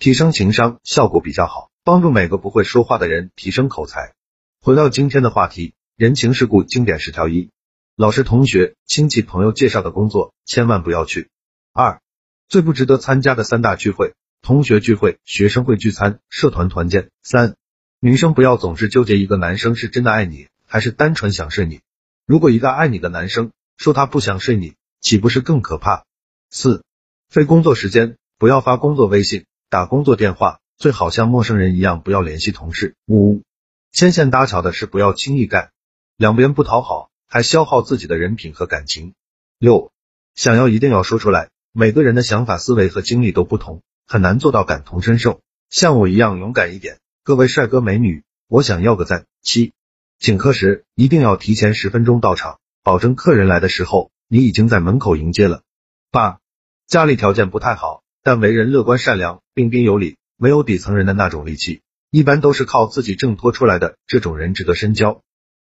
提升情商，效果比较好，帮助每个不会说话的人提升口才。回到今天的话题。人情世故经典十条一：老师、同学、亲戚、朋友介绍的工作千万不要去。二、最不值得参加的三大聚会：同学聚会、学生会聚餐、社团团建。三、女生不要总是纠结一个男生是真的爱你还是单纯想睡你。如果一个爱你的男生说他不想睡你，岂不是更可怕？四、非工作时间不要发工作微信、打工作电话，最好像陌生人一样不要联系同事。五、牵线搭桥的事不要轻易干。两边不讨好，还消耗自己的人品和感情。六，想要一定要说出来。每个人的想法、思维和经历都不同，很难做到感同身受。像我一样勇敢一点。各位帅哥美女，我想要个赞。七，请客时一定要提前十分钟到场，保证客人来的时候你已经在门口迎接了。八，家里条件不太好，但为人乐观善良、彬彬有礼，没有底层人的那种戾气，一般都是靠自己挣脱出来的，这种人值得深交。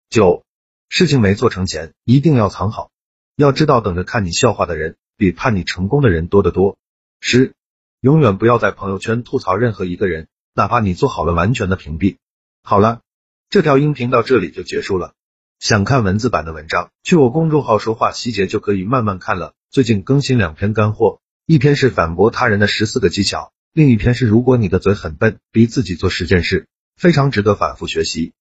九。事情没做成前，一定要藏好。要知道，等着看你笑话的人，比盼你成功的人多得多。十，永远不要在朋友圈吐槽任何一个人，哪怕你做好了完全的屏蔽。好了，这条音频到这里就结束了。想看文字版的文章，去我公众号说话细节就可以慢慢看了。最近更新两篇干货，一篇是反驳他人的十四个技巧，另一篇是如果你的嘴很笨，逼自己做十件事，非常值得反复学习。